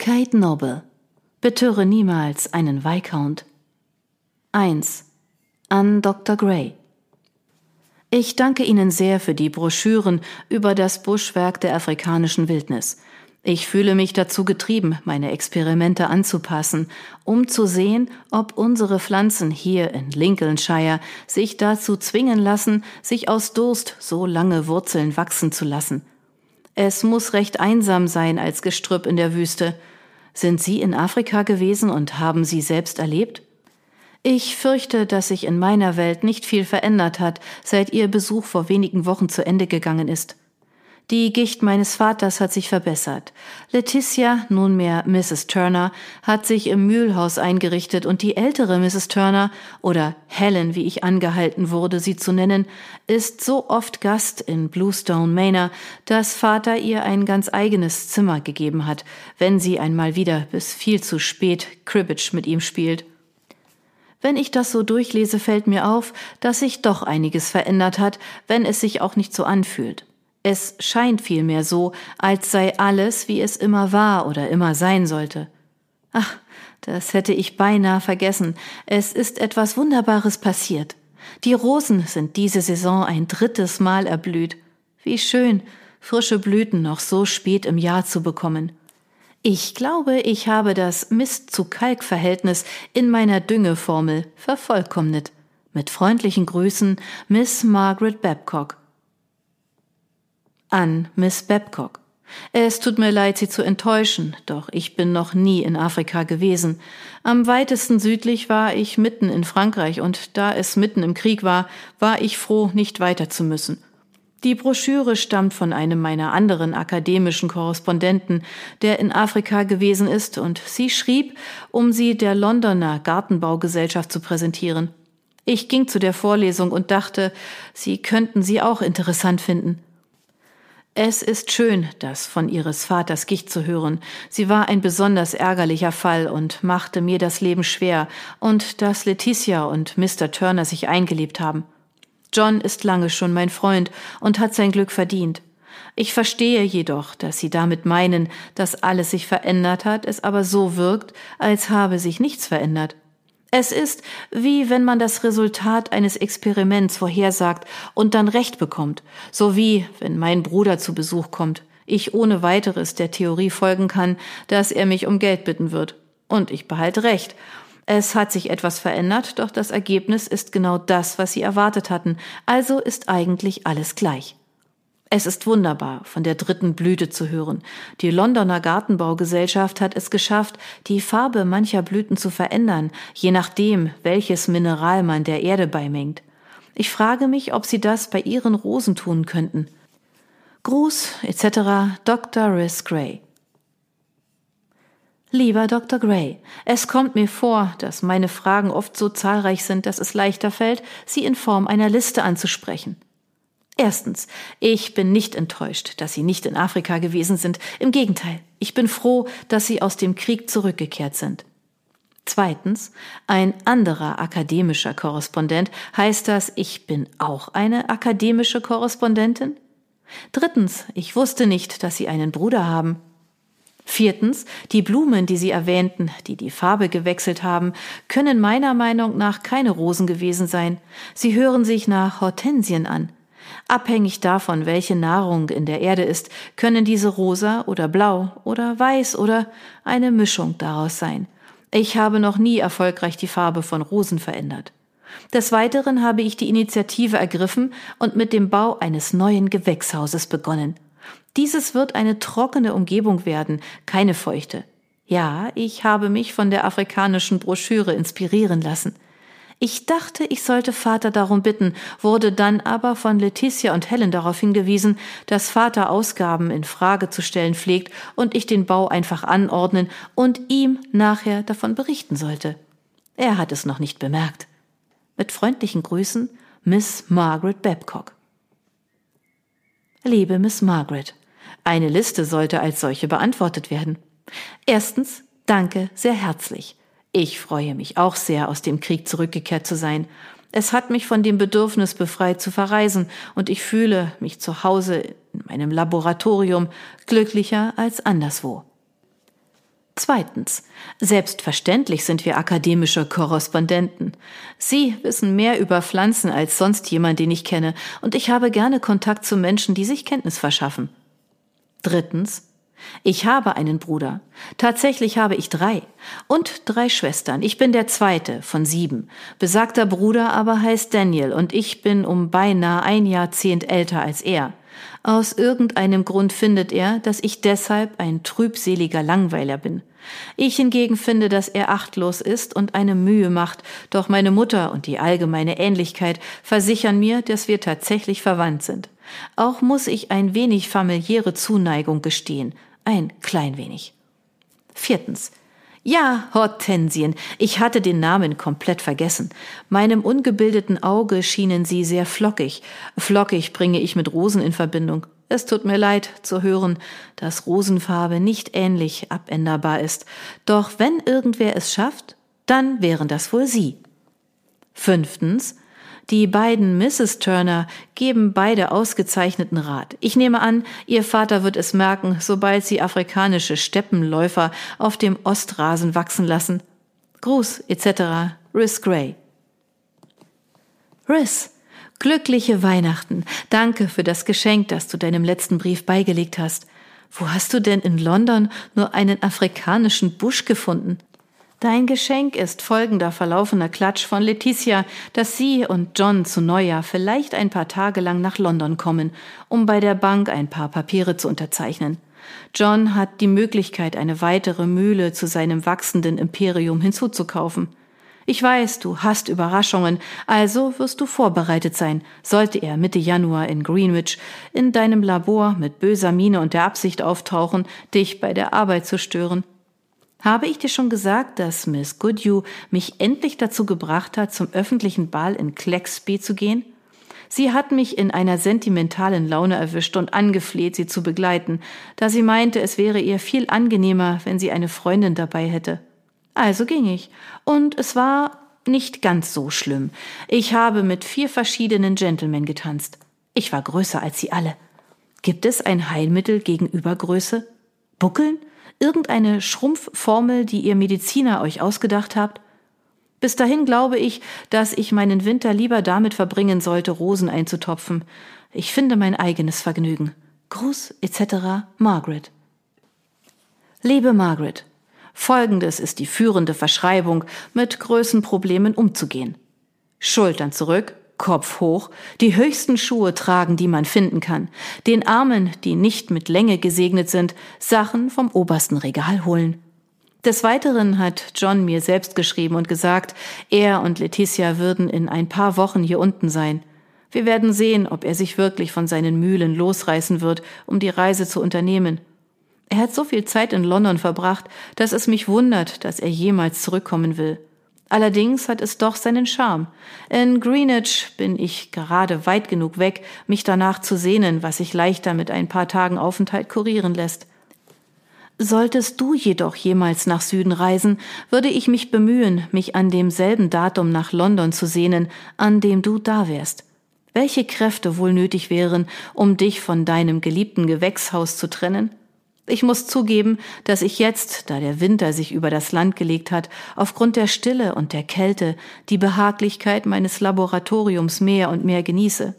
Kate Noble. Betöre niemals einen Viscount. 1. An Dr. Gray. Ich danke Ihnen sehr für die Broschüren über das Buschwerk der afrikanischen Wildnis. Ich fühle mich dazu getrieben, meine Experimente anzupassen, um zu sehen, ob unsere Pflanzen hier in Lincolnshire sich dazu zwingen lassen, sich aus Durst so lange Wurzeln wachsen zu lassen. Es muss recht einsam sein als Gestrüpp in der Wüste. Sind Sie in Afrika gewesen und haben Sie selbst erlebt? Ich fürchte, dass sich in meiner Welt nicht viel verändert hat, seit Ihr Besuch vor wenigen Wochen zu Ende gegangen ist. Die Gicht meines Vaters hat sich verbessert. Letitia, nunmehr Mrs. Turner, hat sich im Mühlhaus eingerichtet und die ältere Mrs. Turner, oder Helen, wie ich angehalten wurde, sie zu nennen, ist so oft Gast in Bluestone Manor, dass Vater ihr ein ganz eigenes Zimmer gegeben hat, wenn sie einmal wieder bis viel zu spät Cribbage mit ihm spielt. Wenn ich das so durchlese, fällt mir auf, dass sich doch einiges verändert hat, wenn es sich auch nicht so anfühlt. Es scheint vielmehr so, als sei alles, wie es immer war oder immer sein sollte. Ach, das hätte ich beinahe vergessen. Es ist etwas Wunderbares passiert. Die Rosen sind diese Saison ein drittes Mal erblüht. Wie schön, frische Blüten noch so spät im Jahr zu bekommen. Ich glaube, ich habe das Mist zu Kalk-Verhältnis in meiner Düngeformel vervollkommnet. Mit freundlichen Grüßen, Miss Margaret Babcock. An Miss Babcock. Es tut mir leid, Sie zu enttäuschen, doch ich bin noch nie in Afrika gewesen. Am weitesten südlich war ich mitten in Frankreich, und da es mitten im Krieg war, war ich froh, nicht weiter zu müssen. Die Broschüre stammt von einem meiner anderen akademischen Korrespondenten, der in Afrika gewesen ist, und sie schrieb, um sie der Londoner Gartenbaugesellschaft zu präsentieren. Ich ging zu der Vorlesung und dachte, Sie könnten sie auch interessant finden. Es ist schön, das von ihres Vaters Gicht zu hören. Sie war ein besonders ärgerlicher Fall und machte mir das Leben schwer, und dass Leticia und Mr. Turner sich eingelebt haben. John ist lange schon mein Freund und hat sein Glück verdient. Ich verstehe jedoch, dass Sie damit meinen, dass alles sich verändert hat, es aber so wirkt, als habe sich nichts verändert. Es ist wie wenn man das Resultat eines Experiments vorhersagt und dann recht bekommt, so wie wenn mein Bruder zu Besuch kommt, ich ohne weiteres der Theorie folgen kann, dass er mich um Geld bitten wird. Und ich behalte recht. Es hat sich etwas verändert, doch das Ergebnis ist genau das, was Sie erwartet hatten, also ist eigentlich alles gleich. Es ist wunderbar, von der dritten Blüte zu hören. Die Londoner Gartenbaugesellschaft hat es geschafft, die Farbe mancher Blüten zu verändern, je nachdem, welches Mineral man der Erde beimengt. Ich frage mich, ob Sie das bei Ihren Rosen tun könnten. Gruß etc. Dr. Rhys Gray. Lieber Dr. Gray, es kommt mir vor, dass meine Fragen oft so zahlreich sind, dass es leichter fällt, sie in Form einer Liste anzusprechen. Erstens, ich bin nicht enttäuscht, dass Sie nicht in Afrika gewesen sind. Im Gegenteil, ich bin froh, dass Sie aus dem Krieg zurückgekehrt sind. Zweitens, ein anderer akademischer Korrespondent heißt das, ich bin auch eine akademische Korrespondentin? Drittens, ich wusste nicht, dass Sie einen Bruder haben. Viertens, die Blumen, die Sie erwähnten, die die Farbe gewechselt haben, können meiner Meinung nach keine Rosen gewesen sein. Sie hören sich nach Hortensien an. Abhängig davon, welche Nahrung in der Erde ist, können diese rosa oder blau oder weiß oder eine Mischung daraus sein. Ich habe noch nie erfolgreich die Farbe von Rosen verändert. Des Weiteren habe ich die Initiative ergriffen und mit dem Bau eines neuen Gewächshauses begonnen. Dieses wird eine trockene Umgebung werden, keine feuchte. Ja, ich habe mich von der afrikanischen Broschüre inspirieren lassen. Ich dachte, ich sollte Vater darum bitten, wurde dann aber von Leticia und Helen darauf hingewiesen, dass Vater Ausgaben in Frage zu stellen pflegt und ich den Bau einfach anordnen und ihm nachher davon berichten sollte. Er hat es noch nicht bemerkt. Mit freundlichen Grüßen, Miss Margaret Babcock. Liebe Miss Margaret, eine Liste sollte als solche beantwortet werden. Erstens, danke sehr herzlich. Ich freue mich auch sehr, aus dem Krieg zurückgekehrt zu sein. Es hat mich von dem Bedürfnis befreit zu verreisen und ich fühle mich zu Hause in meinem Laboratorium glücklicher als anderswo. Zweitens. Selbstverständlich sind wir akademische Korrespondenten. Sie wissen mehr über Pflanzen als sonst jemand, den ich kenne, und ich habe gerne Kontakt zu Menschen, die sich Kenntnis verschaffen. Drittens. Ich habe einen Bruder. Tatsächlich habe ich drei. Und drei Schwestern. Ich bin der zweite von sieben. Besagter Bruder aber heißt Daniel und ich bin um beinahe ein Jahrzehnt älter als er. Aus irgendeinem Grund findet er, dass ich deshalb ein trübseliger Langweiler bin. Ich hingegen finde, dass er achtlos ist und eine Mühe macht, doch meine Mutter und die allgemeine Ähnlichkeit versichern mir, dass wir tatsächlich verwandt sind. Auch muss ich ein wenig familiäre Zuneigung gestehen, ein klein wenig. Viertens. Ja, Hortensien. Ich hatte den Namen komplett vergessen. Meinem ungebildeten Auge schienen sie sehr flockig. Flockig bringe ich mit Rosen in Verbindung. Es tut mir leid zu hören, dass Rosenfarbe nicht ähnlich abänderbar ist. Doch wenn irgendwer es schafft, dann wären das wohl Sie. Fünftens. Die beiden Mrs. Turner geben beide ausgezeichneten Rat. Ich nehme an, Ihr Vater wird es merken, sobald Sie afrikanische Steppenläufer auf dem Ostrasen wachsen lassen. Gruß etc. Riss Gray. Riss, glückliche Weihnachten. Danke für das Geschenk, das du deinem letzten Brief beigelegt hast. Wo hast du denn in London nur einen afrikanischen Busch gefunden? Dein Geschenk ist folgender verlaufener Klatsch von Leticia, dass sie und John zu Neujahr vielleicht ein paar Tage lang nach London kommen, um bei der Bank ein paar Papiere zu unterzeichnen. John hat die Möglichkeit, eine weitere Mühle zu seinem wachsenden Imperium hinzuzukaufen. Ich weiß, du hast Überraschungen, also wirst du vorbereitet sein, sollte er Mitte Januar in Greenwich in deinem Labor mit böser Miene und der Absicht auftauchen, dich bei der Arbeit zu stören. Habe ich dir schon gesagt, dass Miss Goodhue mich endlich dazu gebracht hat, zum öffentlichen Ball in Claxby zu gehen? Sie hat mich in einer sentimentalen Laune erwischt und angefleht, sie zu begleiten, da sie meinte, es wäre ihr viel angenehmer, wenn sie eine Freundin dabei hätte. Also ging ich, und es war nicht ganz so schlimm. Ich habe mit vier verschiedenen Gentlemen getanzt. Ich war größer als sie alle. Gibt es ein Heilmittel gegen Übergröße? Buckeln? Irgendeine Schrumpfformel, die ihr Mediziner euch ausgedacht habt? Bis dahin glaube ich, dass ich meinen Winter lieber damit verbringen sollte, Rosen einzutopfen. Ich finde mein eigenes Vergnügen. Gruß etc. Margaret. Liebe Margaret, folgendes ist die führende Verschreibung, mit Größenproblemen umzugehen. Schultern zurück, Kopf hoch, die höchsten Schuhe tragen, die man finden kann, den Armen, die nicht mit Länge gesegnet sind, Sachen vom obersten Regal holen. Des Weiteren hat John mir selbst geschrieben und gesagt, er und Leticia würden in ein paar Wochen hier unten sein. Wir werden sehen, ob er sich wirklich von seinen Mühlen losreißen wird, um die Reise zu unternehmen. Er hat so viel Zeit in London verbracht, dass es mich wundert, dass er jemals zurückkommen will. Allerdings hat es doch seinen Charme. In Greenwich bin ich gerade weit genug weg, mich danach zu sehnen, was sich leichter mit ein paar Tagen Aufenthalt kurieren lässt. Solltest du jedoch jemals nach Süden reisen, würde ich mich bemühen, mich an demselben Datum nach London zu sehnen, an dem du da wärst. Welche Kräfte wohl nötig wären, um dich von deinem geliebten Gewächshaus zu trennen? Ich muss zugeben, dass ich jetzt, da der Winter sich über das Land gelegt hat, aufgrund der Stille und der Kälte die Behaglichkeit meines Laboratoriums mehr und mehr genieße.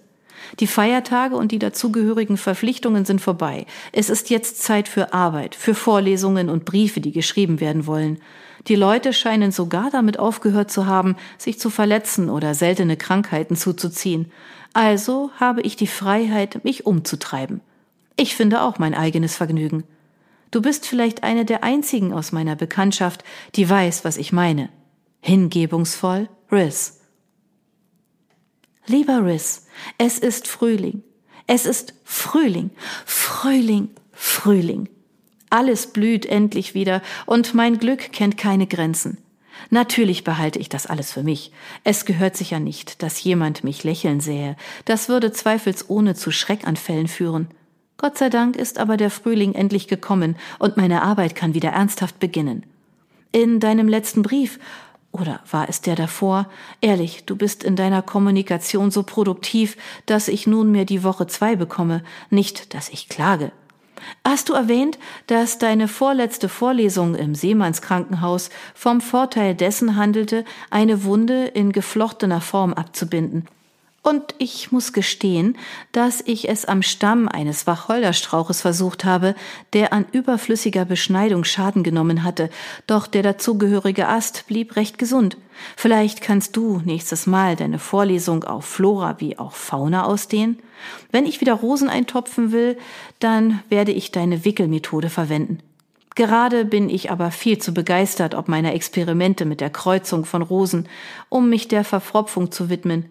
Die Feiertage und die dazugehörigen Verpflichtungen sind vorbei. Es ist jetzt Zeit für Arbeit, für Vorlesungen und Briefe, die geschrieben werden wollen. Die Leute scheinen sogar damit aufgehört zu haben, sich zu verletzen oder seltene Krankheiten zuzuziehen. Also habe ich die Freiheit, mich umzutreiben. Ich finde auch mein eigenes Vergnügen. Du bist vielleicht eine der einzigen aus meiner Bekanntschaft, die weiß, was ich meine. Hingebungsvoll, Riz. Lieber Riz, es ist Frühling. Es ist Frühling, Frühling, Frühling. Alles blüht endlich wieder und mein Glück kennt keine Grenzen. Natürlich behalte ich das alles für mich. Es gehört sicher nicht, dass jemand mich lächeln sähe. Das würde zweifelsohne zu Schreckanfällen führen. Gott sei Dank ist aber der Frühling endlich gekommen und meine Arbeit kann wieder ernsthaft beginnen. In deinem letzten Brief oder war es der davor? Ehrlich, du bist in deiner Kommunikation so produktiv, dass ich nunmehr die Woche zwei bekomme. Nicht, dass ich klage. Hast du erwähnt, dass deine vorletzte Vorlesung im Seemannskrankenhaus vom Vorteil dessen handelte, eine Wunde in geflochtener Form abzubinden? Und ich muss gestehen, dass ich es am Stamm eines Wacholderstrauches versucht habe, der an überflüssiger Beschneidung Schaden genommen hatte, doch der dazugehörige Ast blieb recht gesund. Vielleicht kannst du nächstes Mal deine Vorlesung auf Flora wie auch Fauna ausdehnen? Wenn ich wieder Rosen eintopfen will, dann werde ich deine Wickelmethode verwenden. Gerade bin ich aber viel zu begeistert ob meiner Experimente mit der Kreuzung von Rosen, um mich der Verfropfung zu widmen.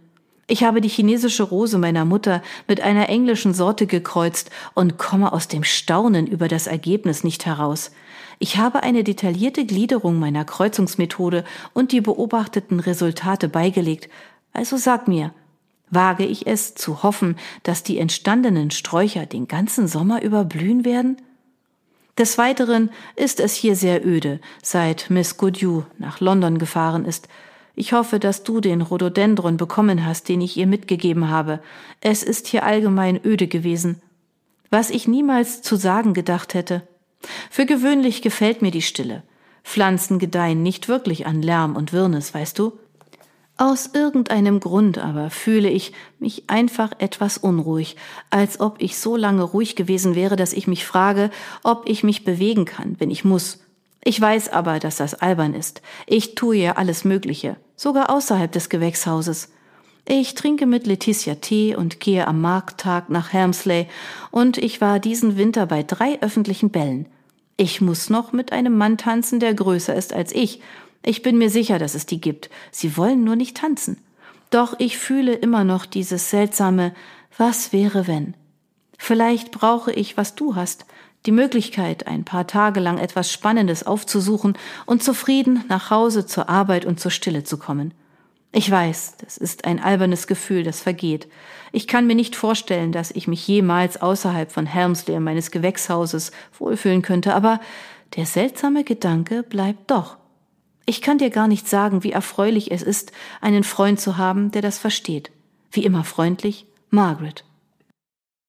Ich habe die chinesische Rose meiner Mutter mit einer englischen Sorte gekreuzt und komme aus dem Staunen über das Ergebnis nicht heraus. Ich habe eine detaillierte Gliederung meiner Kreuzungsmethode und die beobachteten Resultate beigelegt. Also sag mir, wage ich es zu hoffen, dass die entstandenen Sträucher den ganzen Sommer über blühen werden? Des Weiteren ist es hier sehr öde, seit Miss Goodhue nach London gefahren ist. Ich hoffe, dass du den Rhododendron bekommen hast, den ich ihr mitgegeben habe. Es ist hier allgemein öde gewesen. Was ich niemals zu sagen gedacht hätte. Für gewöhnlich gefällt mir die Stille. Pflanzen gedeihen nicht wirklich an Lärm und Wirrnis, weißt du? Aus irgendeinem Grund aber fühle ich mich einfach etwas unruhig, als ob ich so lange ruhig gewesen wäre, dass ich mich frage, ob ich mich bewegen kann, wenn ich muss, ich weiß aber, dass das albern ist. Ich tue ja alles Mögliche, sogar außerhalb des Gewächshauses. Ich trinke mit Letitia Tee und gehe am Markttag nach Helmsley und ich war diesen Winter bei drei öffentlichen Bällen. Ich muss noch mit einem Mann tanzen, der größer ist als ich. Ich bin mir sicher, dass es die gibt. Sie wollen nur nicht tanzen. Doch ich fühle immer noch dieses seltsame Was wäre wenn? Vielleicht brauche ich, was du hast, die Möglichkeit, ein paar Tage lang etwas Spannendes aufzusuchen und zufrieden nach Hause zur Arbeit und zur Stille zu kommen. Ich weiß, das ist ein albernes Gefühl, das vergeht. Ich kann mir nicht vorstellen, dass ich mich jemals außerhalb von Helmsley meines Gewächshauses wohlfühlen könnte, aber der seltsame Gedanke bleibt doch. Ich kann dir gar nicht sagen, wie erfreulich es ist, einen Freund zu haben, der das versteht. Wie immer freundlich, Margaret.